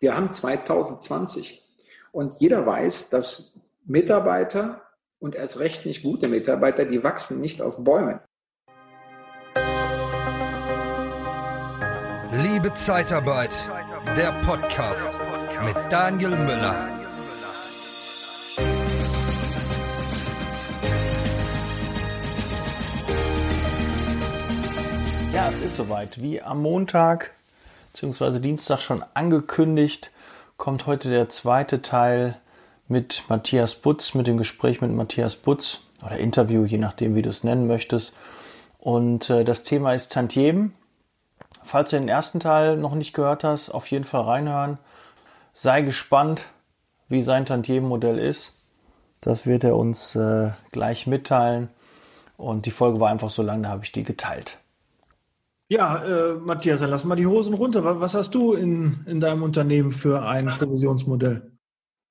Wir haben 2020 und jeder weiß, dass Mitarbeiter und erst recht nicht gute Mitarbeiter, die wachsen nicht auf Bäumen. Liebe Zeitarbeit, der Podcast mit Daniel Müller. Ja, es ist soweit. Wie am Montag bzw. Dienstag schon angekündigt, kommt heute der zweite Teil mit Matthias Butz, mit dem Gespräch mit Matthias Butz oder Interview, je nachdem, wie du es nennen möchtest. Und äh, das Thema ist Tantiemen. Falls du den ersten Teil noch nicht gehört hast, auf jeden Fall reinhören. Sei gespannt, wie sein Tantiemenmodell ist. Das wird er uns äh, gleich mitteilen. Und die Folge war einfach so lang, da habe ich die geteilt. Ja, äh, Matthias, dann lass mal die Hosen runter. Was hast du in, in deinem Unternehmen für ein Provisionsmodell?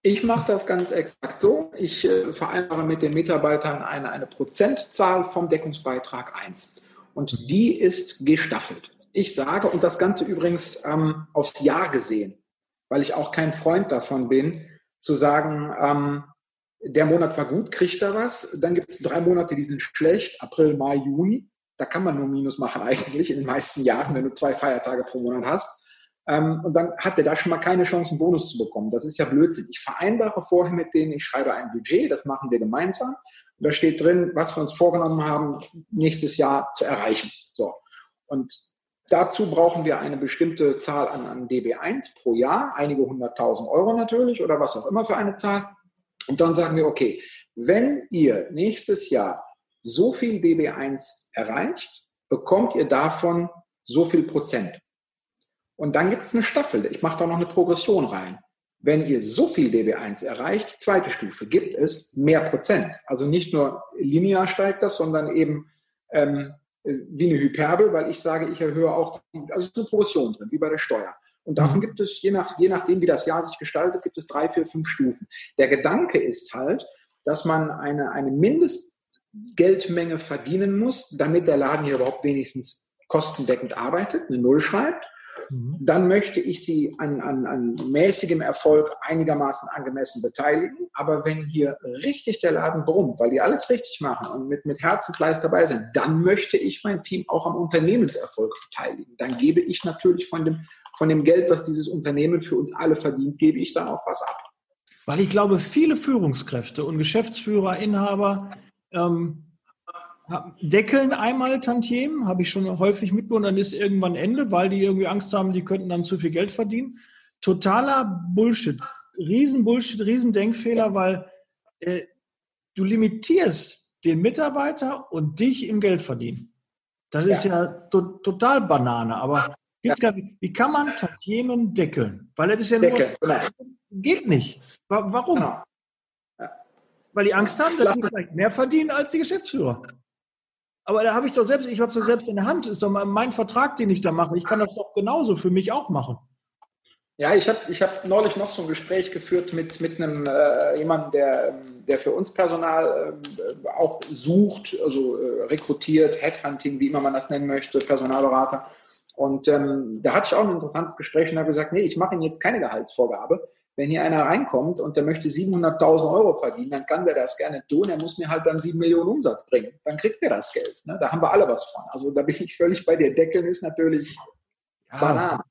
Ich mache das ganz exakt so. Ich äh, vereinbare mit den Mitarbeitern eine, eine Prozentzahl vom Deckungsbeitrag 1. Und die ist gestaffelt. Ich sage, und das Ganze übrigens ähm, aufs Jahr gesehen, weil ich auch kein Freund davon bin, zu sagen, ähm, der Monat war gut, kriegt er was. Dann gibt es drei Monate, die sind schlecht, April, Mai, Juni. Da kann man nur Minus machen eigentlich in den meisten Jahren, wenn du zwei Feiertage pro Monat hast. Ähm, und dann hat er da schon mal keine Chance, einen Bonus zu bekommen. Das ist ja Blödsinn. Ich vereinbare vorher mit denen, ich schreibe ein Budget, das machen wir gemeinsam. Und da steht drin, was wir uns vorgenommen haben, nächstes Jahr zu erreichen. So. Und dazu brauchen wir eine bestimmte Zahl an, an DB1 pro Jahr, einige hunderttausend Euro natürlich oder was auch immer für eine Zahl. Und dann sagen wir, okay, wenn ihr nächstes Jahr so viel DB1 erreicht, bekommt ihr davon so viel Prozent. Und dann gibt es eine Staffel. Ich mache da noch eine Progression rein. Wenn ihr so viel DB1 erreicht, zweite Stufe, gibt es mehr Prozent. Also nicht nur linear steigt das, sondern eben ähm, wie eine Hyperbel, weil ich sage, ich erhöhe auch, also eine Progression drin, wie bei der Steuer. Und davon mhm. gibt es, je, nach, je nachdem, wie das Jahr sich gestaltet, gibt es drei, vier, fünf Stufen. Der Gedanke ist halt, dass man eine, eine Mindest, Geldmenge verdienen muss, damit der Laden hier überhaupt wenigstens kostendeckend arbeitet, eine Null schreibt. Mhm. Dann möchte ich sie an, an, an mäßigem Erfolg einigermaßen angemessen beteiligen. Aber wenn hier richtig der Laden brummt, weil die alles richtig machen und mit, mit Herz und Fleiß dabei sind, dann möchte ich mein Team auch am Unternehmenserfolg beteiligen. Dann gebe ich natürlich von dem, von dem Geld, was dieses Unternehmen für uns alle verdient, gebe ich dann auch was ab. Weil ich glaube, viele Führungskräfte und Geschäftsführer, Inhaber ähm, deckeln einmal Tantiemen, habe ich schon häufig mitbekommen, dann ist irgendwann Ende, weil die irgendwie Angst haben, die könnten dann zu viel Geld verdienen. Totaler Bullshit, riesen Bullshit, riesen Denkfehler, weil äh, du limitierst den Mitarbeiter und dich im Geld verdienen. Das ja. ist ja to total Banane, aber ja. wie kann man Tantiemen deckeln? Weil das ist ja nur, genau. geht nicht. Warum? Genau weil die Angst haben, dass sie vielleicht mehr verdienen als die Geschäftsführer. Aber da habe ich doch selbst, ich habe es doch selbst in der Hand. Ist doch mein Vertrag, den ich da mache. Ich kann das doch genauso für mich auch machen. Ja, ich habe ich hab neulich noch so ein Gespräch geführt mit, mit einem äh, jemandem, der, der für uns Personal äh, auch sucht, also äh, rekrutiert, Headhunting, wie immer man das nennen möchte, Personalberater. Und ähm, da hatte ich auch ein interessantes Gespräch und habe gesagt, nee, ich mache Ihnen jetzt keine Gehaltsvorgabe wenn hier einer reinkommt und der möchte 700.000 Euro verdienen, dann kann der das gerne tun. Er muss mir halt dann 7 Millionen Umsatz bringen. Dann kriegt er das Geld. Ne? Da haben wir alle was von. Also da bin ich völlig bei dir. Deckeln ist natürlich ja. Banane.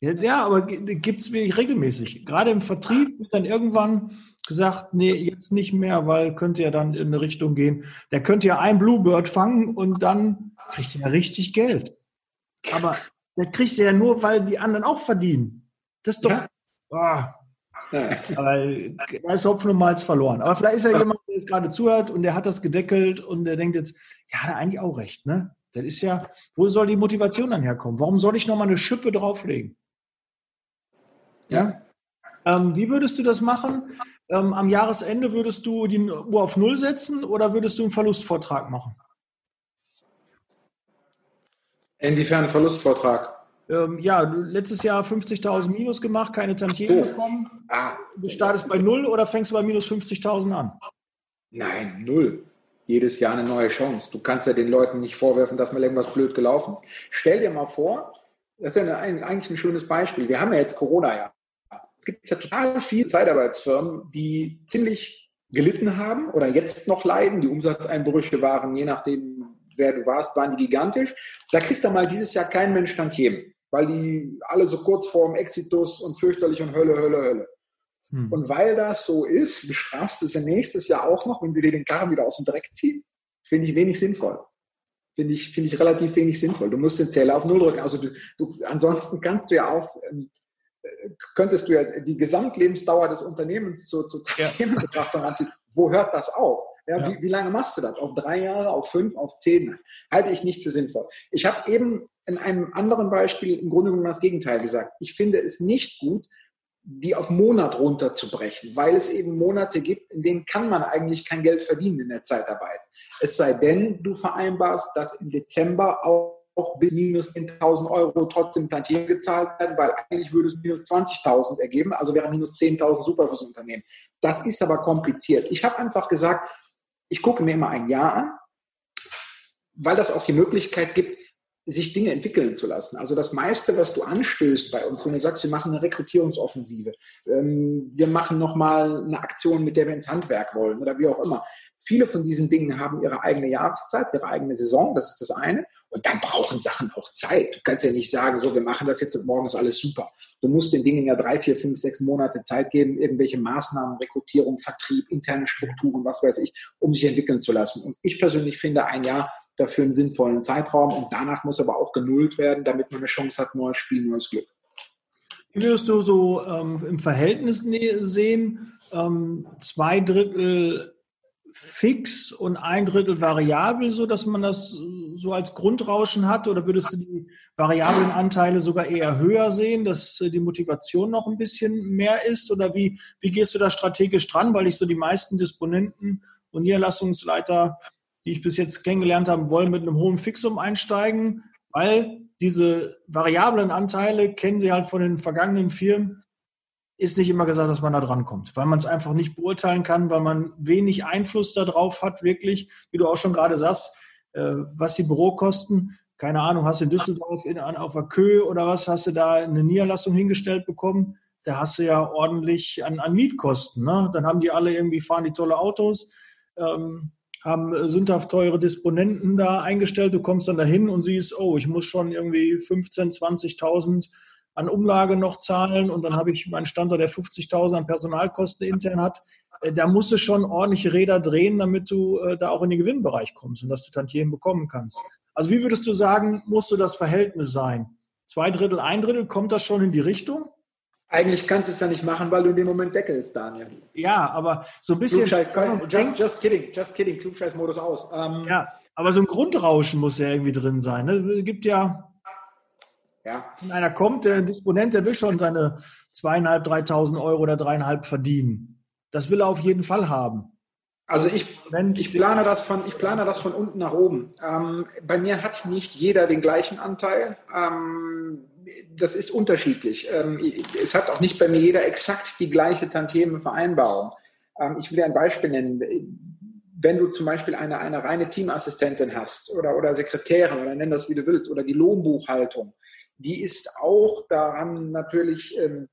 Ja, aber gibt es wirklich regelmäßig. Gerade im Vertrieb wird dann irgendwann gesagt, nee, jetzt nicht mehr, weil könnte ja dann in eine Richtung gehen. Der könnte ja ein Bluebird fangen und dann kriegt er ja richtig Geld. Aber der kriegt er ja nur, weil die anderen auch verdienen. Das ist doch, ja. oh, aber da ist Hopfen und Malz verloren. Aber vielleicht ist ja jemand, der es gerade zuhört und der hat das gedeckelt und der denkt jetzt, ja, hat er eigentlich auch recht, ne? Das ist ja, wo soll die Motivation dann herkommen? Warum soll ich nochmal eine Schippe drauflegen? Ja? Ähm, wie würdest du das machen? Ähm, am Jahresende würdest du die Uhr auf Null setzen oder würdest du einen Verlustvortrag machen? Inwiefern Verlustvortrag? Ähm, ja, letztes Jahr 50.000 Minus gemacht, keine Tantiemen oh. bekommen. Ah. Du startest bei Null oder fängst du bei minus 50.000 an? Nein, Null. Jedes Jahr eine neue Chance. Du kannst ja den Leuten nicht vorwerfen, dass mal irgendwas blöd gelaufen ist. Stell dir mal vor, das ist ja eine, eigentlich ein schönes Beispiel. Wir haben ja jetzt Corona ja. gibt ja total viele Zeitarbeitsfirmen, die ziemlich gelitten haben oder jetzt noch leiden. Die Umsatzeinbrüche waren, je nachdem, wer du warst, waren die gigantisch. Da kriegt dann mal dieses Jahr kein Mensch Tantiemen, weil die alle so kurz vorm Exitus und fürchterlich und Hölle, Hölle, Hölle. Hm. Und weil das so ist, bestrafst du sie nächstes Jahr auch noch, wenn sie dir den Karren wieder aus dem Dreck ziehen. Finde ich wenig sinnvoll. Finde ich, finde ich relativ wenig sinnvoll. Du musst den Zähler auf Null drücken. Also du, du, ansonsten kannst du ja auch, ähm, könntest du ja die Gesamtlebensdauer des Unternehmens zu, zu Themenbetrachtung anziehen. Wo hört das auf? Ja, ja. Wie, wie, lange machst du das? Auf drei Jahre, auf fünf, auf zehn? Halte ich nicht für sinnvoll. Ich habe eben in einem anderen Beispiel im Grunde genommen das Gegenteil gesagt. Ich finde es nicht gut, die auf Monat runterzubrechen, weil es eben Monate gibt, in denen kann man eigentlich kein Geld verdienen in der Zeitarbeit. Es sei denn, du vereinbarst, dass im Dezember auch bis minus 10.000 Euro trotzdem Tantien gezahlt werden, weil eigentlich würde es minus 20.000 ergeben, also wäre minus 10.000 super fürs Unternehmen. Das ist aber kompliziert. Ich habe einfach gesagt, ich gucke mir immer ein Jahr an, weil das auch die Möglichkeit gibt, sich Dinge entwickeln zu lassen. Also das meiste, was du anstößt bei uns, wenn du sagst, wir machen eine Rekrutierungsoffensive, ähm, wir machen nochmal eine Aktion, mit der wir ins Handwerk wollen oder wie auch immer. Viele von diesen Dingen haben ihre eigene Jahreszeit, ihre eigene Saison, das ist das eine. Und dann brauchen Sachen auch Zeit. Du kannst ja nicht sagen, so, wir machen das jetzt und morgen ist alles super. Du musst den Dingen ja drei, vier, fünf, sechs Monate Zeit geben, irgendwelche Maßnahmen, Rekrutierung, Vertrieb, interne Strukturen, was weiß ich, um sich entwickeln zu lassen. Und ich persönlich finde, ein Jahr dafür einen sinnvollen Zeitraum und danach muss aber auch genullt werden, damit man eine Chance hat, neues Spiel, neues Glück. Wie würdest du so ähm, im Verhältnis sehen? Ähm, zwei Drittel fix und ein Drittel variabel, so dass man das so als Grundrauschen hat? Oder würdest du die variablen Anteile sogar eher höher sehen, dass äh, die Motivation noch ein bisschen mehr ist? Oder wie, wie gehst du da strategisch dran? Weil ich so die meisten Disponenten und Niederlassungsleiter die ich bis jetzt kennengelernt habe, wollen mit einem hohen Fixum einsteigen, weil diese variablen Anteile kennen sie halt von den vergangenen Firmen, ist nicht immer gesagt, dass man da dran kommt, weil man es einfach nicht beurteilen kann, weil man wenig Einfluss darauf hat, wirklich, wie du auch schon gerade sagst, äh, was die Bürokosten, keine Ahnung, hast du in Düsseldorf in, auf der Köhe oder was, hast du da eine Niederlassung hingestellt bekommen, da hast du ja ordentlich an, an Mietkosten. Ne? Dann haben die alle irgendwie, fahren die tolle Autos, ähm, haben sündhaft teure Disponenten da eingestellt. Du kommst dann dahin und siehst, oh, ich muss schon irgendwie 15.000, 20.000 an Umlage noch zahlen und dann habe ich meinen Standort, der 50.000 an Personalkosten intern hat. Äh, da musst du schon ordentliche Räder drehen, damit du äh, da auch in den Gewinnbereich kommst und dass du Tantiemen bekommen kannst. Also wie würdest du sagen, musst du das Verhältnis sein? Zwei Drittel, ein Drittel, kommt das schon in die Richtung? Eigentlich kannst du es ja nicht machen, weil du in dem Moment deckelst, Daniel. Ja, aber so ein bisschen. Just, just, kidding, just kidding, Klugscheiß-Modus aus. Ähm, ja, aber so ein Grundrauschen muss ja irgendwie drin sein. Ne? Es gibt ja, ja. Wenn einer kommt, der Disponent, der will schon seine zweieinhalb, dreitausend Euro oder dreieinhalb verdienen. Das will er auf jeden Fall haben. Also ich, ich, plane das von, ich plane das von unten nach oben. Ähm, bei mir hat nicht jeder den gleichen Anteil. Ähm, das ist unterschiedlich. Ähm, es hat auch nicht bei mir jeder exakt die gleiche Tantieme-Vereinbarung. Ähm, ich will dir ein Beispiel nennen. Wenn du zum Beispiel eine, eine reine Teamassistentin hast oder, oder Sekretärin oder nenn das wie du willst oder die Lohnbuchhaltung, die ist auch daran natürlich ähm,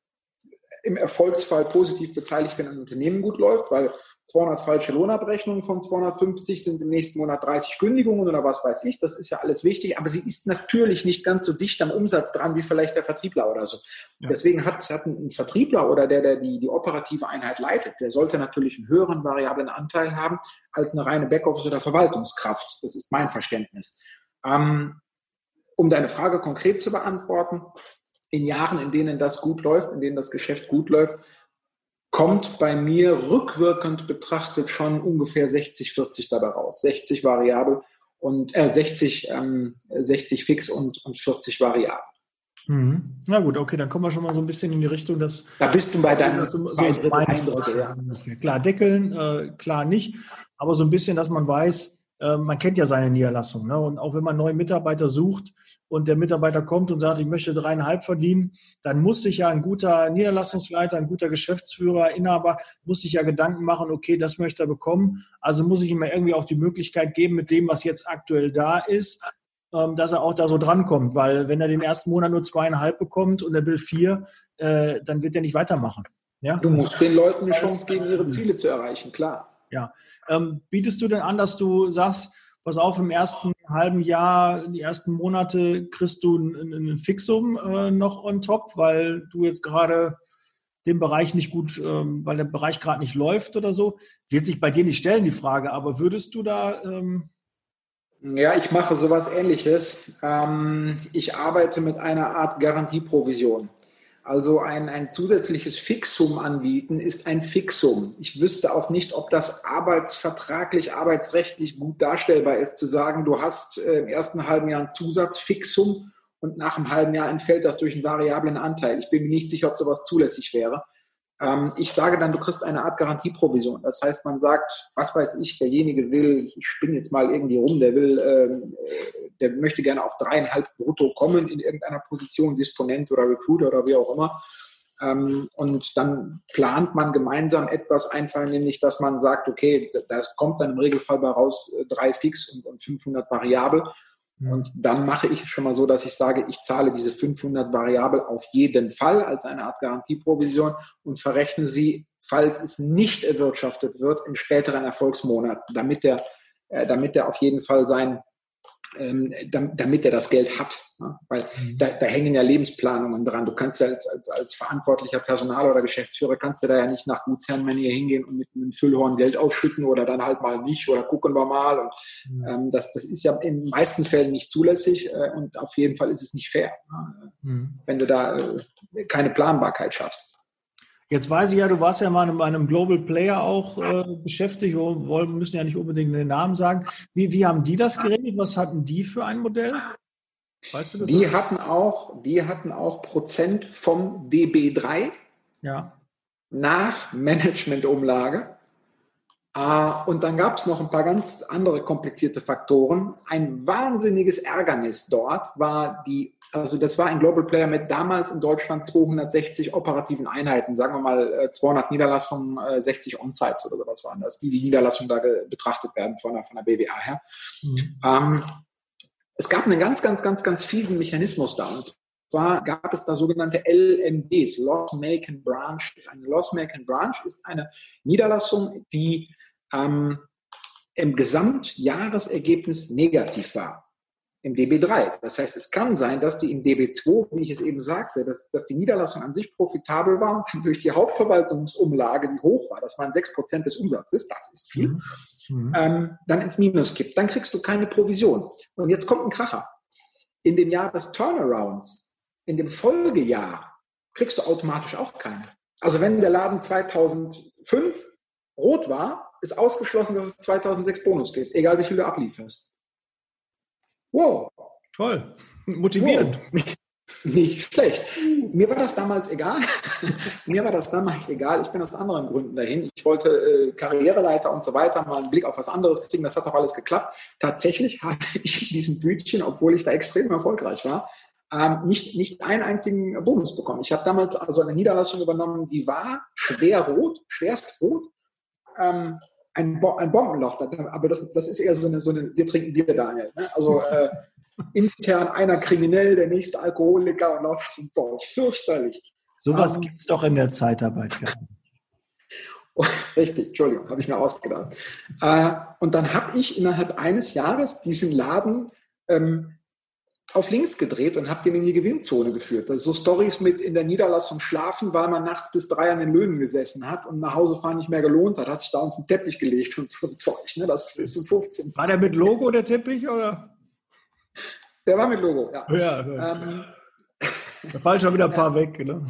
im Erfolgsfall positiv beteiligt, wenn ein Unternehmen gut läuft, weil 200 falsche Lohnabrechnungen von 250 sind im nächsten Monat 30 Kündigungen oder was weiß ich. Das ist ja alles wichtig, aber sie ist natürlich nicht ganz so dicht am Umsatz dran wie vielleicht der Vertriebler oder so. Ja. Deswegen hat, hat ein Vertriebler oder der, der die, die operative Einheit leitet, der sollte natürlich einen höheren variablen Anteil haben als eine reine Backoffice- oder Verwaltungskraft. Das ist mein Verständnis. Ähm, um deine Frage konkret zu beantworten, in Jahren, in denen das gut läuft, in denen das Geschäft gut läuft, kommt bei mir rückwirkend betrachtet schon ungefähr 60, 40 dabei raus. 60 variabel und äh, 60, ähm, 60 fix und, und 40 variabel. Mhm. Na gut, okay, dann kommen wir schon mal so ein bisschen in die Richtung, dass. Da bist du bei deinem so, so Eindruck, ja. Klar, deckeln, äh, klar nicht, aber so ein bisschen, dass man weiß, äh, man kennt ja seine Niederlassung. Ne? Und auch wenn man neue Mitarbeiter sucht, und der Mitarbeiter kommt und sagt, ich möchte dreieinhalb verdienen, dann muss sich ja ein guter Niederlassungsleiter, ein guter Geschäftsführer, Inhaber, muss sich ja Gedanken machen, okay, das möchte er bekommen. Also muss ich ihm ja irgendwie auch die Möglichkeit geben, mit dem, was jetzt aktuell da ist, ähm, dass er auch da so drankommt, weil wenn er den ersten Monat nur zweieinhalb bekommt und er will vier, äh, dann wird er nicht weitermachen. Ja? Du musst den Leuten eine Chance geben, ihre Ziele zu erreichen, klar. Ja. Ähm, bietest du denn an, dass du sagst, pass auf, im ersten halben Jahr, in die ersten Monate kriegst du ein, ein Fixum äh, noch on top, weil du jetzt gerade den Bereich nicht gut, ähm, weil der Bereich gerade nicht läuft oder so. Wird sich bei dir nicht stellen, die Frage, aber würdest du da. Ähm ja, ich mache sowas ähnliches. Ähm, ich arbeite mit einer Art Garantieprovision. Also ein, ein zusätzliches Fixum anbieten ist ein Fixum. Ich wüsste auch nicht, ob das arbeitsvertraglich, arbeitsrechtlich gut darstellbar ist, zu sagen, du hast äh, im ersten halben Jahr ein Zusatzfixum und nach einem halben Jahr entfällt das durch einen variablen Anteil. Ich bin mir nicht sicher, ob sowas zulässig wäre. Ähm, ich sage dann, du kriegst eine Art Garantieprovision. Das heißt, man sagt, was weiß ich, derjenige will, ich spinne jetzt mal irgendwie rum, der will, ähm, der möchte gerne auf dreieinhalb brutto kommen in irgendeiner Position, Disponent oder Recruiter oder wie auch immer. Ähm, und dann plant man gemeinsam etwas einfach, nämlich, dass man sagt, okay, da kommt dann im Regelfall bei raus äh, drei Fix und, und 500 Variabel. Und dann mache ich es schon mal so, dass ich sage, ich zahle diese 500 variabel auf jeden Fall als eine Art Garantieprovision und verrechne sie, falls es nicht erwirtschaftet wird, in späteren Erfolgsmonaten, damit der, äh, damit der auf jeden Fall sein damit er das Geld hat. Ne? Weil mhm. da, da, hängen ja Lebensplanungen dran. Du kannst ja als, als, als verantwortlicher Personal oder Geschäftsführer kannst du da ja nicht nach Gutsherrenmanier hingehen und mit einem Füllhorn Geld ausschütten oder dann halt mal nicht oder gucken wir mal. Und mhm. ähm, das, das ist ja in den meisten Fällen nicht zulässig äh, und auf jeden Fall ist es nicht fair, ne? mhm. wenn du da äh, keine Planbarkeit schaffst. Jetzt weiß ich ja, du warst ja mal in einem Global Player auch äh, beschäftigt. Wir müssen ja nicht unbedingt den Namen sagen. Wie, wie haben die das geregelt? Was hatten die für ein Modell? Weißt du das? Die hatten auch, die hatten auch Prozent vom DB3 ja. nach Managementumlage. Uh, und dann gab es noch ein paar ganz andere komplizierte Faktoren. Ein wahnsinniges Ärgernis dort war die also das war ein Global Player mit damals in Deutschland 260 operativen Einheiten, sagen wir mal 200 äh, Niederlassungen, 60 äh, On-Sites oder sowas waren das, die die Niederlassungen da betrachtet werden von der, von der BWA her. Mhm. Ähm, es gab einen ganz, ganz, ganz, ganz fiesen Mechanismus da. Und zwar gab es da sogenannte LMBs, Loss Make and Branches. Eine Loss Make and Branch ist eine Niederlassung, die ähm, im Gesamtjahresergebnis negativ war im DB3. Das heißt, es kann sein, dass die im DB2, wie ich es eben sagte, dass, dass die Niederlassung an sich profitabel war und dann durch die Hauptverwaltungsumlage, die hoch war, das waren 6% des Umsatzes, das ist viel, mhm. mhm. ähm, dann ins Minus kippt. Dann kriegst du keine Provision. Und jetzt kommt ein Kracher. In dem Jahr des Turnarounds, in dem Folgejahr, kriegst du automatisch auch keine. Also wenn der Laden 2005 rot war, ist ausgeschlossen, dass es 2006 Bonus gibt, egal wie viel du ablieferst. Wow. Toll. Motivierend. Wow. Nicht schlecht. Mir war das damals egal. Mir war das damals egal. Ich bin aus anderen Gründen dahin. Ich wollte äh, Karriereleiter und so weiter, mal einen Blick auf was anderes kriegen. Das hat doch alles geklappt. Tatsächlich habe ich in diesem Bütchen, obwohl ich da extrem erfolgreich war, ähm, nicht, nicht einen einzigen Bonus bekommen. Ich habe damals also eine Niederlassung übernommen, die war schwer rot, schwerst rot. Ähm, ein, Bo ein Bombenloch. Aber das, das ist eher so eine, so eine wir trinken Bier, Daniel. Ne? Also äh, intern einer kriminell, der nächste Alkoholiker und so ein Zeug. Fürchterlich. Sowas um, gibt es doch in der Zeitarbeit. Oh, richtig, Entschuldigung, habe ich mir ausgedacht. Äh, und dann habe ich innerhalb eines Jahres diesen Laden ähm, auf links gedreht und habe den in die Gewinnzone geführt. Also so Stories mit in der Niederlassung schlafen, weil man nachts bis drei an den Löhnen gesessen hat und nach Hause fahren nicht mehr gelohnt hat, hat sich da auf den Teppich gelegt und so ein Zeug. Ne? Das ist so 15. War der mit Logo der Teppich oder? Der war mit Logo, ja. ja, ja. Ähm, da fallen schon wieder ein paar weg. Ne?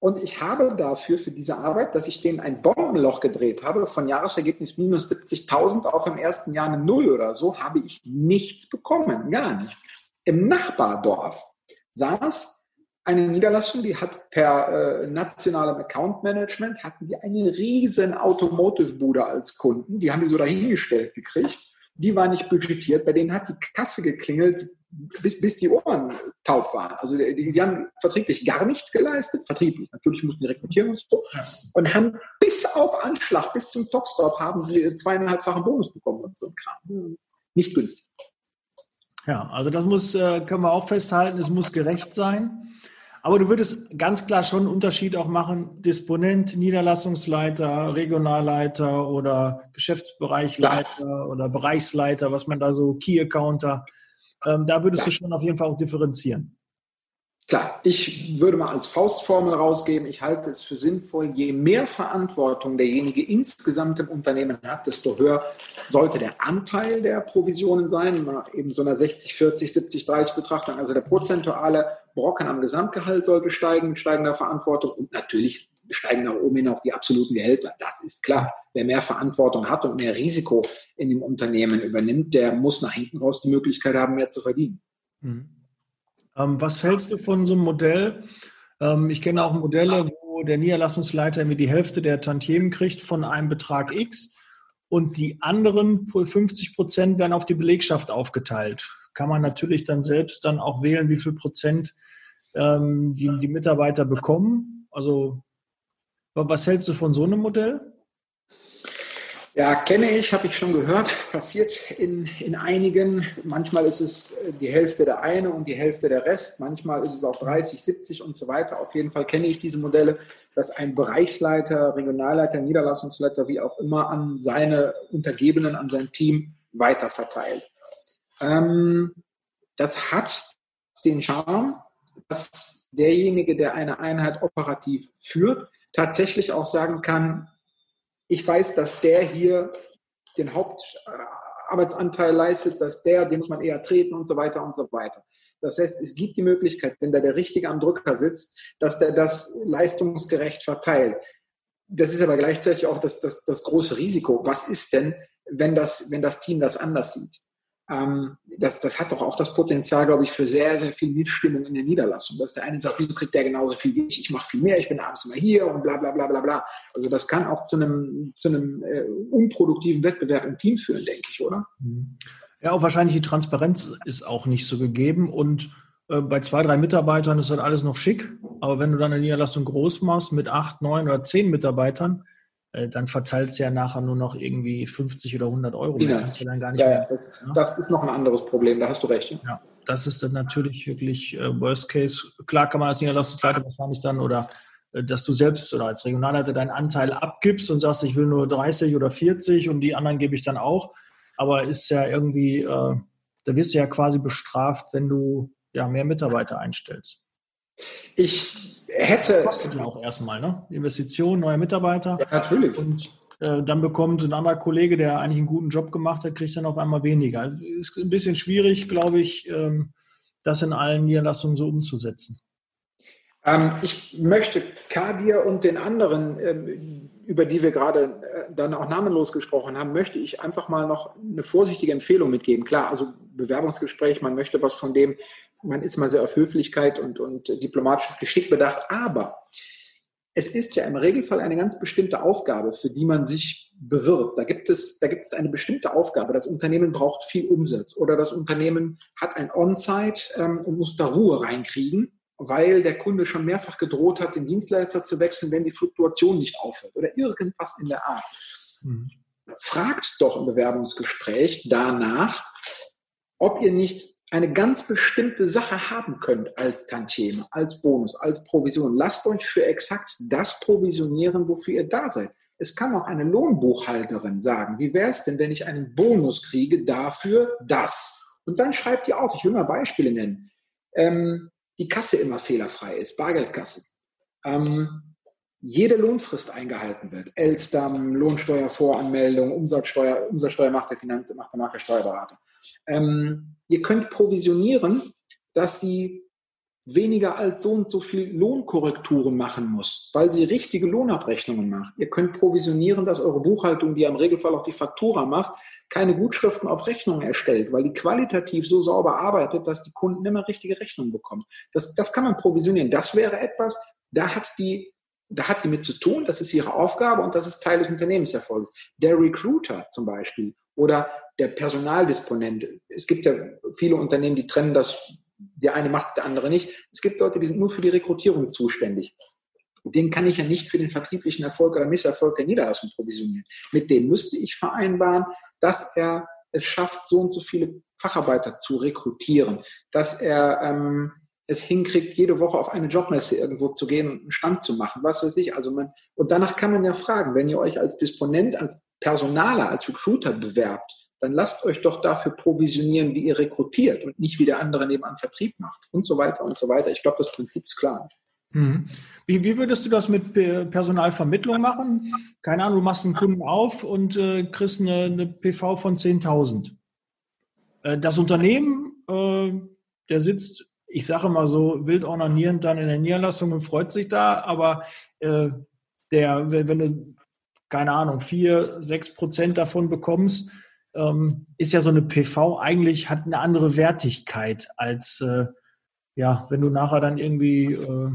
Und ich habe dafür, für diese Arbeit, dass ich denen ein Bombenloch gedreht habe, von Jahresergebnis minus 70.000 auf im ersten Jahr eine Null oder so, habe ich nichts bekommen, gar nichts. Im Nachbardorf saß eine Niederlassung, die hat per äh, nationalem Account Management, hatten die eine riesen Automotive-Bude als Kunden. Die haben die so dahingestellt gekriegt. Die war nicht budgetiert. Bei denen hat die Kasse geklingelt, bis, bis die Ohren taub waren. Also die, die haben vertrieblich gar nichts geleistet. Vertrieblich, natürlich mussten die rekrutieren und so. Und haben bis auf Anschlag, bis zum Topstop, haben die zweieinhalbfachen Bonus bekommen und so ein Kram. Nicht günstig. Ja, also das muss, äh, können wir auch festhalten, es muss gerecht sein. Aber du würdest ganz klar schon einen Unterschied auch machen, Disponent, Niederlassungsleiter, Regionalleiter oder Geschäftsbereichleiter ja. oder Bereichsleiter, was man da so, Key Accounter. Ähm, da würdest ja. du schon auf jeden Fall auch differenzieren. Klar, ich würde mal als Faustformel rausgeben, ich halte es für sinnvoll, je mehr Verantwortung derjenige insgesamt im Unternehmen hat, desto höher sollte der Anteil der Provisionen sein, nach eben so einer 60, 40, 70, 30 Betrachtung. Also der prozentuale Brocken am Gesamtgehalt sollte steigen mit steigender Verantwortung und natürlich steigen nach oben hin auch die absoluten Gehälter. Das ist klar. Wer mehr Verantwortung hat und mehr Risiko in dem Unternehmen übernimmt, der muss nach hinten raus die Möglichkeit haben, mehr zu verdienen. Mhm. Ähm, was hältst du von so einem Modell? Ähm, ich kenne auch Modelle, wo der Niederlassungsleiter mir die Hälfte der Tantiemen kriegt von einem Betrag X und die anderen 50 Prozent werden auf die Belegschaft aufgeteilt. Kann man natürlich dann selbst dann auch wählen, wie viel Prozent ähm, die, die Mitarbeiter bekommen. Also was hältst du von so einem Modell? Ja, kenne ich, habe ich schon gehört, passiert in, in einigen. Manchmal ist es äh, die Hälfte der eine und die Hälfte der Rest. Manchmal ist es auch 30, 70 und so weiter. Auf jeden Fall kenne ich diese Modelle, dass ein Bereichsleiter, Regionalleiter, Niederlassungsleiter, wie auch immer, an seine Untergebenen, an sein Team weiterverteilt. Ähm, das hat den Charme, dass derjenige, der eine Einheit operativ führt, tatsächlich auch sagen kann, ich weiß, dass der hier den Hauptarbeitsanteil leistet, dass der, den muss man eher treten und so weiter und so weiter. Das heißt, es gibt die Möglichkeit, wenn da der Richtige am Drücker sitzt, dass der das leistungsgerecht verteilt. Das ist aber gleichzeitig auch das, das, das große Risiko. Was ist denn, wenn das, wenn das Team das anders sieht? Ähm, das, das hat doch auch das Potenzial, glaube ich, für sehr, sehr viel Missstimmung in der Niederlassung. Dass der eine sagt, wieso kriegt der genauso viel wie ich? Ich mache viel mehr, ich bin abends immer hier und bla bla bla bla bla. Also das kann auch zu einem, zu einem äh, unproduktiven Wettbewerb im Team führen, denke ich, oder? Ja, auch wahrscheinlich die Transparenz ist auch nicht so gegeben und äh, bei zwei, drei Mitarbeitern ist das alles noch schick. Aber wenn du dann eine Niederlassung groß machst mit acht, neun oder zehn Mitarbeitern, dann verteilt es ja nachher nur noch irgendwie 50 oder 100 Euro. Ja, ja, ja das, ja, das, ist noch ein anderes Problem, da hast du recht. Ja, das ist dann natürlich wirklich äh, Worst Case. Klar kann man als Niederlassungsleiter wahrscheinlich dann oder äh, dass du selbst oder als Regionalleiter deinen Anteil abgibst und sagst, ich will nur 30 oder 40 und die anderen gebe ich dann auch. Aber ist ja irgendwie, äh, da wirst du ja quasi bestraft, wenn du ja mehr Mitarbeiter einstellst. Ich hätte. Kostet ja auch erstmal, ne? Investition, neue Mitarbeiter. Ja, natürlich. Und äh, dann bekommt ein anderer Kollege, der eigentlich einen guten Job gemacht hat, kriegt dann auf einmal weniger. Also, ist ein bisschen schwierig, glaube ich, ähm, das in allen Niederlassungen so umzusetzen. Ähm, ich möchte Kadir und den anderen, ähm, über die wir gerade äh, dann auch namenlos gesprochen haben, möchte ich einfach mal noch eine vorsichtige Empfehlung mitgeben. Klar, also Bewerbungsgespräch, man möchte was von dem man ist mal sehr auf Höflichkeit und, und diplomatisches Geschick bedacht, aber es ist ja im Regelfall eine ganz bestimmte Aufgabe, für die man sich bewirbt. Da gibt es, da gibt es eine bestimmte Aufgabe. Das Unternehmen braucht viel Umsatz oder das Unternehmen hat ein On-Site ähm, und muss da Ruhe reinkriegen, weil der Kunde schon mehrfach gedroht hat, den Dienstleister zu wechseln, wenn die Fluktuation nicht aufhört oder irgendwas in der Art. Mhm. Fragt doch im Bewerbungsgespräch danach, ob ihr nicht eine ganz bestimmte Sache haben könnt als Tantieme, als Bonus, als Provision. Lasst euch für exakt das provisionieren, wofür ihr da seid. Es kann auch eine Lohnbuchhalterin sagen, wie wäre es denn, wenn ich einen Bonus kriege dafür das? Und dann schreibt ihr auf, ich will mal Beispiele nennen. Ähm, die Kasse immer fehlerfrei ist, Bargeldkasse. Ähm, jede Lohnfrist eingehalten wird. Elstern, Lohnsteuervoranmeldung, Umsatzsteuer, Umsatzsteuer macht der Finanz, macht der Marktsteuerberater. Ähm, ihr könnt provisionieren, dass sie weniger als so und so viel Lohnkorrekturen machen muss, weil sie richtige Lohnabrechnungen macht. Ihr könnt provisionieren, dass eure Buchhaltung, die ja im Regelfall auch die Faktura macht, keine Gutschriften auf Rechnungen erstellt, weil die qualitativ so sauber arbeitet, dass die Kunden immer richtige Rechnungen bekommen. Das, das kann man provisionieren. Das wäre etwas, da hat die da hat die mit zu tun, das ist ihre Aufgabe und das ist Teil des Unternehmenserfolgs. Der Recruiter zum Beispiel oder der Personaldisponent. Es gibt ja viele Unternehmen, die trennen das, der eine macht es, der andere nicht. Es gibt Leute, die sind nur für die Rekrutierung zuständig. Den kann ich ja nicht für den vertrieblichen Erfolg oder Misserfolg der Niederlassung provisionieren. Mit dem müsste ich vereinbaren, dass er es schafft, so und so viele Facharbeiter zu rekrutieren, dass er ähm, es hinkriegt, jede Woche auf eine Jobmesse irgendwo zu gehen und einen Stand zu machen, was weiß ich. Also man, und danach kann man ja fragen, wenn ihr euch als Disponent, als Personaler, als Recruiter bewerbt, dann lasst euch doch dafür provisionieren, wie ihr rekrutiert und nicht wie der andere nebenan Vertrieb macht und so weiter und so weiter. Ich glaube, das Prinzip ist klar. Mhm. Wie, wie, würdest du das mit Personalvermittlung machen? Keine Ahnung, du machst einen Kunden auf und äh, kriegst eine, eine, PV von 10.000. Äh, das Unternehmen, äh, der sitzt, ich sage mal so, wild ornanierend dann in der Niederlassung und freut sich da, aber äh, der, wenn, wenn, du, keine Ahnung, vier, sechs Prozent davon bekommst, ähm, ist ja so eine PV eigentlich, hat eine andere Wertigkeit als, äh, ja, wenn du nachher dann irgendwie äh,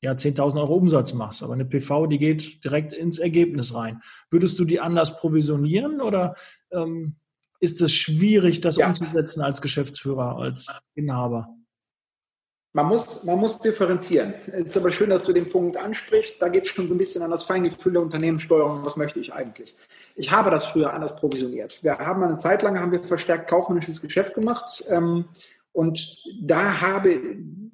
ja, 10.000 Euro Umsatz machst. Aber eine PV, die geht direkt ins Ergebnis rein. Würdest du die anders provisionieren oder ähm, ist es schwierig, das ja. umzusetzen als Geschäftsführer, als Inhaber? Man muss, man muss differenzieren. Es ist aber schön, dass du den Punkt ansprichst. Da geht es schon so ein bisschen an das Feingefühl der Unternehmenssteuerung. Was möchte ich eigentlich? Ich habe das früher anders provisioniert. Wir haben eine Zeit lang haben wir verstärkt kaufmännisches Geschäft gemacht. Ähm, und da habe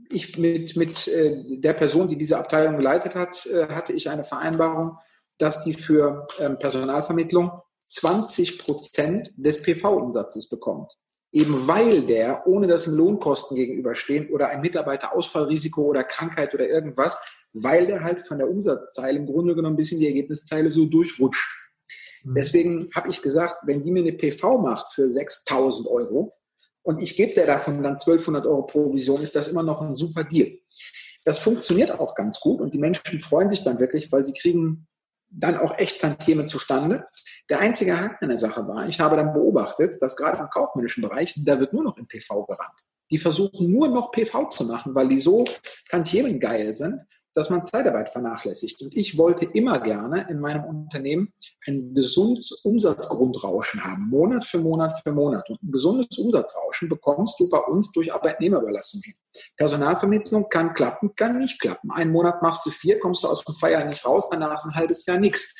ich mit, mit äh, der Person, die diese Abteilung geleitet hat, äh, hatte ich eine Vereinbarung, dass die für ähm, Personalvermittlung 20 Prozent des PV-Umsatzes bekommt. Eben weil der, ohne dass ihm Lohnkosten gegenüberstehen oder ein Mitarbeiterausfallrisiko oder Krankheit oder irgendwas, weil der halt von der Umsatzzeile im Grunde genommen ein bisschen die Ergebniszeile so durchrutscht. Mhm. Deswegen habe ich gesagt, wenn die mir eine PV macht für 6000 Euro, und ich gebe dir davon dann 1200 Euro Provision, ist das immer noch ein super Deal. Das funktioniert auch ganz gut und die Menschen freuen sich dann wirklich, weil sie kriegen dann auch echt Tantieme zustande. Der einzige Haken an der Sache war, ich habe dann beobachtet, dass gerade im kaufmännischen Bereich, da wird nur noch in PV gerannt. Die versuchen nur noch PV zu machen, weil die so Tantiemen geil sind, dass man Zeitarbeit vernachlässigt. Und ich wollte immer gerne in meinem Unternehmen ein gesundes Umsatzgrundrauschen haben, Monat für Monat für Monat. Und ein gesundes Umsatzrauschen bekommst du bei uns durch Arbeitnehmerüberlassung hin. Personalvermittlung kann klappen, kann nicht klappen. Einen Monat machst du vier, kommst du aus dem Feier nicht raus, danach ist ein halbes Jahr nichts.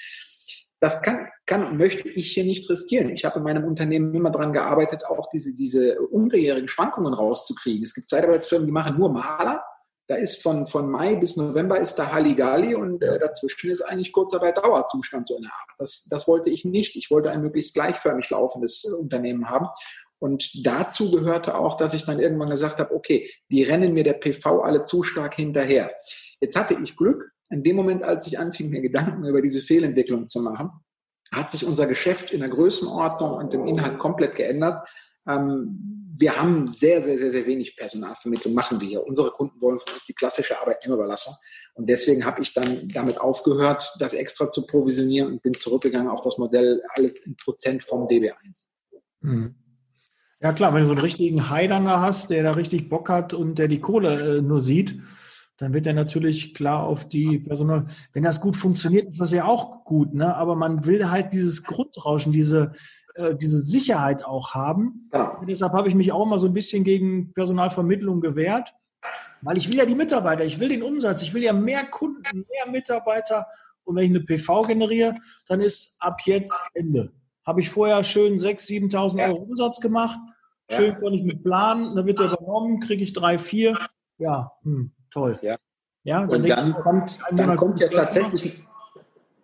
Das kann, kann und möchte ich hier nicht riskieren. Ich habe in meinem Unternehmen immer daran gearbeitet, auch diese, diese unterjährigen Schwankungen rauszukriegen. Es gibt Zeitarbeitsfirmen, die machen nur Maler da ist von, von Mai bis November ist da Halligalli und äh, dazwischen ist eigentlich Kurzarbeit Dauerzustand so in der Art. Das, das wollte ich nicht. Ich wollte ein möglichst gleichförmig laufendes äh, Unternehmen haben. Und dazu gehörte auch, dass ich dann irgendwann gesagt habe, okay, die rennen mir der PV alle zu stark hinterher. Jetzt hatte ich Glück. In dem Moment, als ich anfing, mir Gedanken über diese Fehlentwicklung zu machen, hat sich unser Geschäft in der Größenordnung und im Inhalt komplett geändert. Ähm, wir haben sehr, sehr, sehr, sehr wenig Personalvermittlung, machen wir hier. Unsere Kunden wollen von uns die klassische Arbeitnehmerüberlassung. Und deswegen habe ich dann damit aufgehört, das extra zu provisionieren und bin zurückgegangen auf das Modell alles in Prozent vom DB1. Hm. Ja klar, wenn du so einen richtigen Heidaner hast, der da richtig Bock hat und der die Kohle äh, nur sieht, dann wird er natürlich klar auf die Personal. Wenn das gut funktioniert, ist das ja auch gut, ne? Aber man will halt dieses Grundrauschen, diese, äh, diese Sicherheit auch haben. Ja. deshalb habe ich mich auch mal so ein bisschen gegen Personalvermittlung gewehrt, weil ich will ja die Mitarbeiter, ich will den Umsatz, ich will ja mehr Kunden, mehr Mitarbeiter. Und wenn ich eine PV generiere, dann ist ab jetzt Ende. Habe ich vorher schön 6.000, 7.000 ja. Euro Umsatz gemacht, schön ja. konnte ich mit planen, dann wird der übernommen, kriege ich drei, vier. Ja, hm, toll. Ja. Ja, dann und dann kommt, dann kommt ja tatsächlich,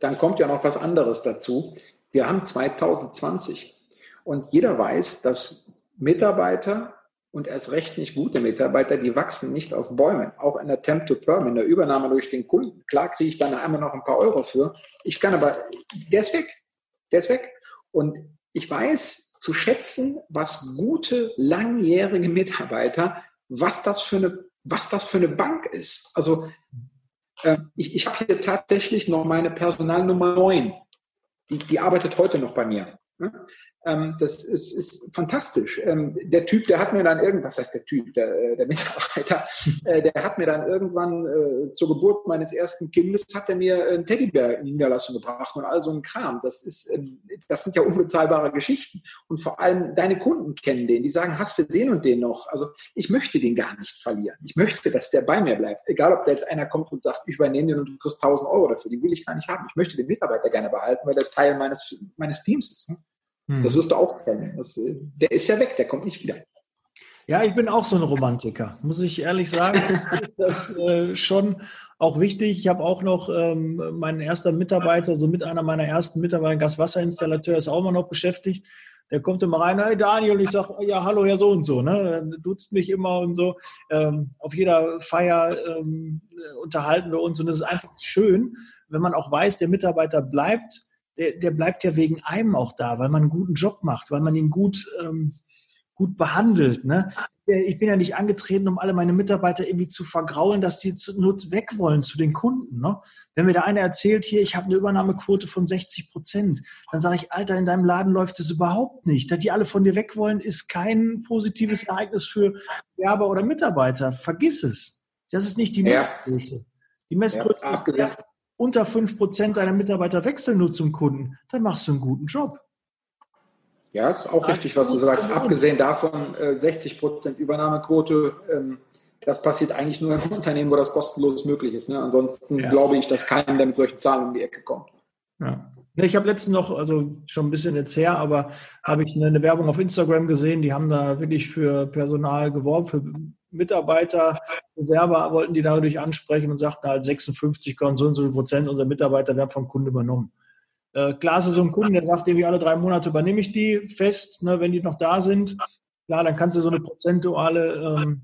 dann kommt ja noch was anderes dazu. Wir haben 2020 und jeder weiß, dass Mitarbeiter und erst recht nicht gute Mitarbeiter, die wachsen nicht auf Bäumen. Auch in der Temp to Perm, in der Übernahme durch den Kunden. Klar kriege ich dann einmal noch ein paar Euro für. Ich kann aber, der ist weg. Der ist weg. Und ich weiß zu schätzen, was gute, langjährige Mitarbeiter, was das für eine, was das für eine Bank ist. Also, äh, ich, ich habe hier tatsächlich noch meine Personalnummer 9 die, die arbeitet heute noch bei mir. Ähm, das ist, ist fantastisch. Ähm, der Typ, der hat mir dann irgendwas, heißt der Typ, der, äh, der Mitarbeiter, äh, der hat mir dann irgendwann äh, zur Geburt meines ersten Kindes, hat er mir einen Teddybär in die Niederlassung gebracht und all so ein Kram. Das ist, ähm, das sind ja unbezahlbare Geschichten. Und vor allem deine Kunden kennen den, die sagen, hast du den und den noch? Also ich möchte den gar nicht verlieren. Ich möchte, dass der bei mir bleibt. Egal, ob da jetzt einer kommt und sagt, ich übernehme den und du kriegst 1000 Euro dafür. Den will ich gar nicht haben. Ich möchte den Mitarbeiter gerne behalten, weil der Teil meines, meines Teams ist. Ne? Hm. Das wirst du auch kennen. Das, äh, der ist ja weg, der kommt nicht wieder. Ja, ich bin auch so ein Romantiker, muss ich ehrlich sagen. das ist äh, schon auch wichtig. Ich habe auch noch ähm, meinen ersten Mitarbeiter, so mit einer meiner ersten Mitarbeiter, Gaswasserinstallateur, ist auch immer noch beschäftigt. Der kommt immer rein, hey Daniel, ich sage, ja, hallo, Herr so und so, ne? Duzt mich immer und so. Ähm, auf jeder Feier ähm, unterhalten wir uns und es ist einfach schön, wenn man auch weiß, der Mitarbeiter bleibt, der, der bleibt ja wegen einem auch da, weil man einen guten Job macht, weil man ihn gut ähm, gut behandelt. Ne? Ich bin ja nicht angetreten, um alle meine Mitarbeiter irgendwie zu vergraulen, dass die zu, nur weg wollen zu den Kunden. Ne? Wenn mir der eine erzählt, hier, ich habe eine Übernahmequote von 60 Prozent, dann sage ich, Alter, in deinem Laden läuft das überhaupt nicht. Dass die alle von dir weg wollen, ist kein positives Ereignis für Werber oder Mitarbeiter. Vergiss es. Das ist nicht die Messgröße. Ja. Die Messgröße ja, ist, unter 5 Prozent deiner Mitarbeiter wechseln nur zum Kunden. Dann machst du einen guten Job. Ja, ist auch richtig, was du sagst. Abgesehen davon, 60 äh, Prozent Übernahmequote, ähm, das passiert eigentlich nur im Unternehmen, wo das kostenlos möglich ist. Ne? Ansonsten ja. glaube ich, dass keiner, der mit solchen Zahlen um die Ecke kommt. Ja. Ich habe letztens noch, also schon ein bisschen jetzt her, aber habe ich eine Werbung auf Instagram gesehen, die haben da wirklich für Personal geworben, für Mitarbeiter, Bewerber wollten die dadurch ansprechen und sagten halt 56, so und so Prozent unserer Mitarbeiter werden vom Kunden übernommen. Äh, klar ist so ein Kunde, der sagt, irgendwie alle drei Monate übernehme ich die fest, ne, wenn die noch da sind. Klar, dann kannst du so eine prozentuale ähm,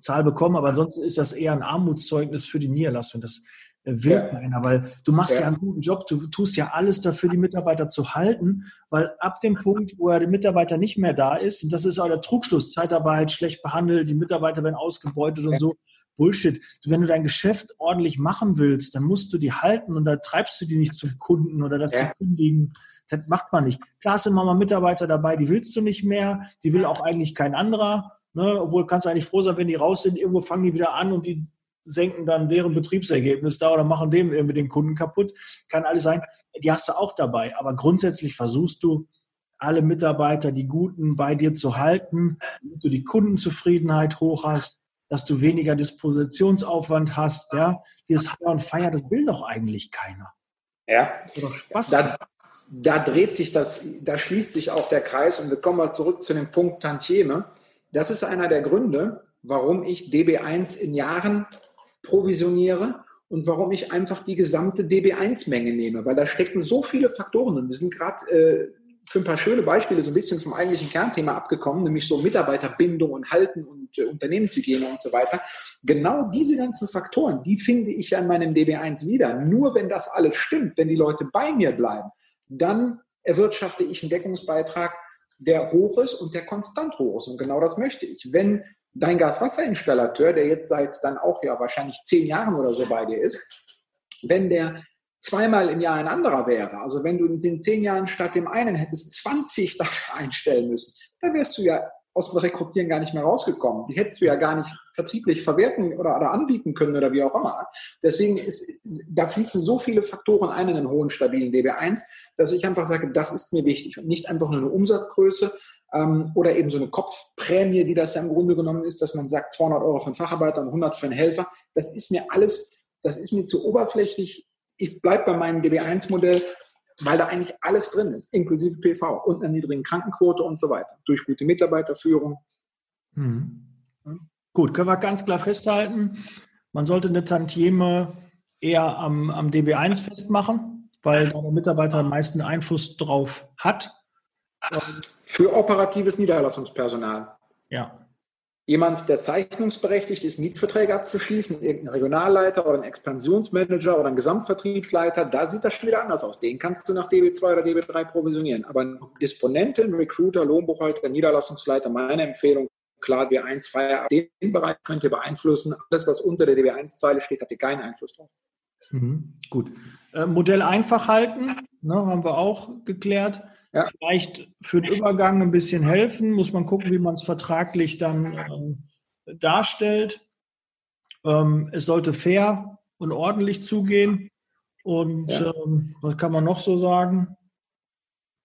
Zahl bekommen, aber ansonsten ist das eher ein Armutszeugnis für die Niederlassung. Das will ja. keiner, weil du machst ja. ja. einen guten Job, du tust ja alles dafür, die Mitarbeiter zu halten, weil ab dem Punkt, wo der Mitarbeiter nicht mehr da ist, und das ist auch der Trugschluss, Zeitarbeit, schlecht behandelt, die Mitarbeiter werden ausgebeutet ja. und so, Bullshit. Wenn du dein Geschäft ordentlich machen willst, dann musst du die halten und da treibst du die nicht zum Kunden oder das ja. zu kündigen. Das macht man nicht. Klar sind mal Mitarbeiter dabei, die willst du nicht mehr, die will auch eigentlich kein anderer. Ne? Obwohl kannst du eigentlich froh sein, wenn die raus sind, irgendwo fangen die wieder an und die senken dann deren Betriebsergebnis da oder machen dem irgendwie den Kunden kaputt. Kann alles sein. Die hast du auch dabei. Aber grundsätzlich versuchst du, alle Mitarbeiter, die Guten, bei dir zu halten, damit du die Kundenzufriedenheit hoch hast, dass du weniger Dispositionsaufwand hast. Ja? Dieses Feier und Feier, das will doch eigentlich keiner. Ja. Da, da, dreht sich das, da schließt sich auch der Kreis und wir kommen mal zurück zu dem Punkt Tantieme. Das ist einer der Gründe, warum ich DB1 in Jahren provisioniere und warum ich einfach die gesamte DB1-Menge nehme, weil da stecken so viele Faktoren und wir sind gerade äh, für ein paar schöne Beispiele so ein bisschen vom eigentlichen Kernthema abgekommen, nämlich so Mitarbeiterbindung und Halten und äh, Unternehmenshygiene und so weiter. Genau diese ganzen Faktoren, die finde ich ja in meinem DB1 wieder. Nur wenn das alles stimmt, wenn die Leute bei mir bleiben, dann erwirtschafte ich einen Deckungsbeitrag, der hoch ist und der konstant hoch ist. Und genau das möchte ich. Wenn dein Gaswasserinstallateur, der jetzt seit dann auch ja wahrscheinlich zehn Jahren oder so bei dir ist, wenn der zweimal im Jahr ein anderer wäre, also wenn du in den zehn Jahren statt dem einen hättest 20 dafür einstellen müssen, dann wärst du ja aus dem Rekrutieren gar nicht mehr rausgekommen. Die hättest du ja gar nicht vertrieblich verwerten oder, oder anbieten können oder wie auch immer. Deswegen ist, da fließen so viele Faktoren ein in einen hohen, stabilen DB1, dass ich einfach sage, das ist mir wichtig und nicht einfach nur eine Umsatzgröße ähm, oder eben so eine Kopfprämie, die das ja im Grunde genommen ist, dass man sagt 200 Euro für einen Facharbeiter und 100 für einen Helfer. Das ist mir alles, das ist mir zu oberflächlich ich bleibe bei meinem DB1-Modell, weil da eigentlich alles drin ist, inklusive PV und einer niedrigen Krankenquote und so weiter, durch gute Mitarbeiterführung. Hm. Gut, können wir ganz klar festhalten, man sollte eine Tantieme eher am, am DB1 festmachen, weil der Mitarbeiter am meisten Einfluss drauf hat. Für operatives Niederlassungspersonal. Ja jemand, der zeichnungsberechtigt ist, Mietverträge abzuschließen, irgendein Regionalleiter oder ein Expansionsmanager oder ein Gesamtvertriebsleiter, da sieht das schon wieder anders aus. Den kannst du nach DB2 oder DB3 provisionieren. Aber Disponenten, Recruiter, Lohnbuchhalter, Niederlassungsleiter, meine Empfehlung, klar, DB1 Feier, den Bereich könnt ihr beeinflussen. Alles, was unter der DB1-Zeile steht, habt ihr keinen Einfluss drauf. Mhm, gut. Äh, Modell einfach halten, ne, haben wir auch geklärt. Ja. Vielleicht für den Übergang ein bisschen helfen, muss man gucken, wie man es vertraglich dann äh, darstellt. Ähm, es sollte fair und ordentlich zugehen. Und ja. ähm, was kann man noch so sagen?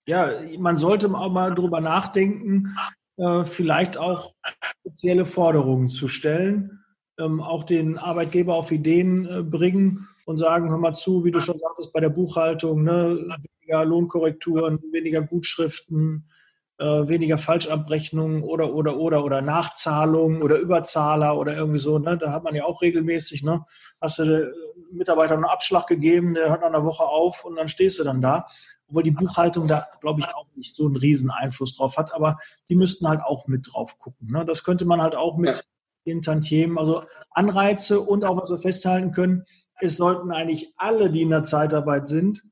Ja, man sollte auch mal drüber nachdenken, äh, vielleicht auch spezielle Forderungen zu stellen, ähm, auch den Arbeitgeber auf Ideen äh, bringen und sagen, hör mal zu, wie du schon sagtest, bei der Buchhaltung, ne, weniger Lohnkorrekturen, weniger Gutschriften, äh, weniger Falschabrechnungen oder, oder, oder, oder Nachzahlungen oder Überzahler oder irgendwie so. Ne? Da hat man ja auch regelmäßig, ne? hast du äh, Mitarbeiter einen Abschlag gegeben, der hört nach einer Woche auf und dann stehst du dann da. Obwohl die Buchhaltung da, glaube ich, auch nicht so einen riesen Einfluss drauf hat, aber die müssten halt auch mit drauf gucken. Ne? Das könnte man halt auch mit den Tantiemen, also Anreize und auch was wir festhalten können, es sollten eigentlich alle, die in der Zeitarbeit sind,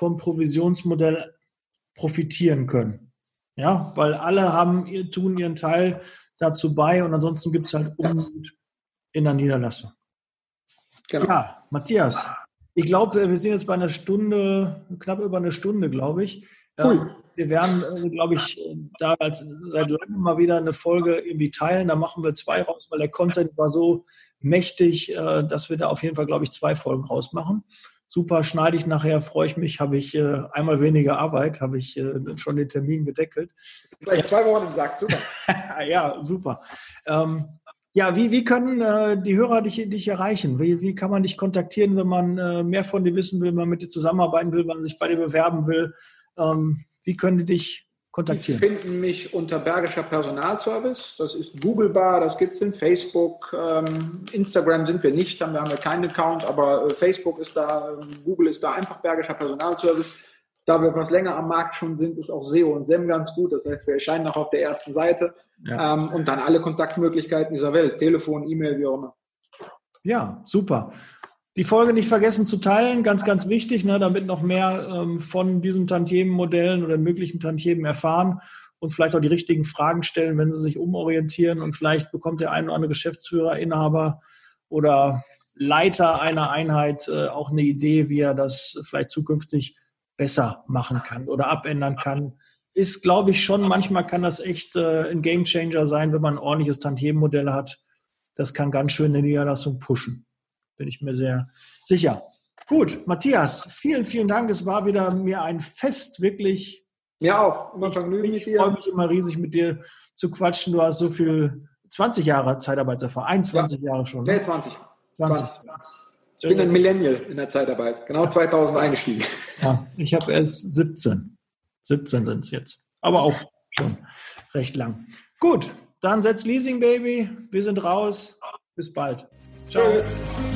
vom Provisionsmodell profitieren können. Ja, weil alle haben, tun ihren Teil dazu bei und ansonsten gibt es halt Unmut in der Niederlassung. Genau. Ja, Matthias, ich glaube, wir sind jetzt bei einer Stunde, knapp über eine Stunde, glaube ich. Cool. Wir werden, äh, glaube ich, da als seit langem mal wieder eine Folge irgendwie teilen. Da machen wir zwei raus, weil der Content war so mächtig, äh, dass wir da auf jeden Fall, glaube ich, zwei Folgen rausmachen super, schneide ich nachher, freue ich mich, habe ich äh, einmal weniger Arbeit, habe ich äh, schon den Termin gedeckelt. Vielleicht zwei Wochen im Sack, super. ja, super. Ähm, ja, wie, wie können äh, die Hörer dich, dich erreichen? Wie, wie kann man dich kontaktieren, wenn man äh, mehr von dir wissen will, wenn man mit dir zusammenarbeiten will, wenn man sich bei dir bewerben will? Ähm, wie können die dich kontaktieren? Die finden mich unter Bergischer Personalservice. Das ist googlebar, das gibt es in Facebook. Ähm, Instagram sind wir nicht, haben wir keinen Account, aber äh, Facebook ist da, ähm, Google ist da, einfach Bergischer Personalservice. Da wir etwas länger am Markt schon sind, ist auch SEO und SEM ganz gut. Das heißt, wir erscheinen auch auf der ersten Seite. Ja. Ähm, und dann alle Kontaktmöglichkeiten dieser Welt, Telefon, E-Mail, wie auch immer. Ja, super. Die Folge nicht vergessen zu teilen, ganz, ganz wichtig, ne, damit noch mehr ähm, von diesen Tantiemenmodellen oder möglichen Tantiemen erfahren und vielleicht auch die richtigen Fragen stellen, wenn sie sich umorientieren und vielleicht bekommt der ein oder andere Geschäftsführer, Inhaber oder Leiter einer Einheit äh, auch eine Idee, wie er das vielleicht zukünftig besser machen kann oder abändern kann. Ist, glaube ich, schon, manchmal kann das echt äh, ein Gamechanger sein, wenn man ein ordentliches Tantiemenmodell hat. Das kann ganz schön eine Niederlassung pushen bin ich mir sehr sicher. Gut, Matthias, vielen, vielen Dank. Es war wieder mir ein Fest, wirklich. Mir auch. Immer Vergnügen dir. Ich freue mich immer riesig, mit dir zu quatschen. Du hast so viel, 20 Jahre Zeitarbeitserfahrung, 21 ja. Jahre schon. Ne? 20. 20. 20. Ich bin ein Millennial in der Zeitarbeit, genau 2000 eingestiegen. Ja, ich habe erst 17. 17 sind es jetzt. Aber auch schon recht lang. Gut, dann setz Leasing Baby. Wir sind raus. Bis bald. Ciao. Tschö.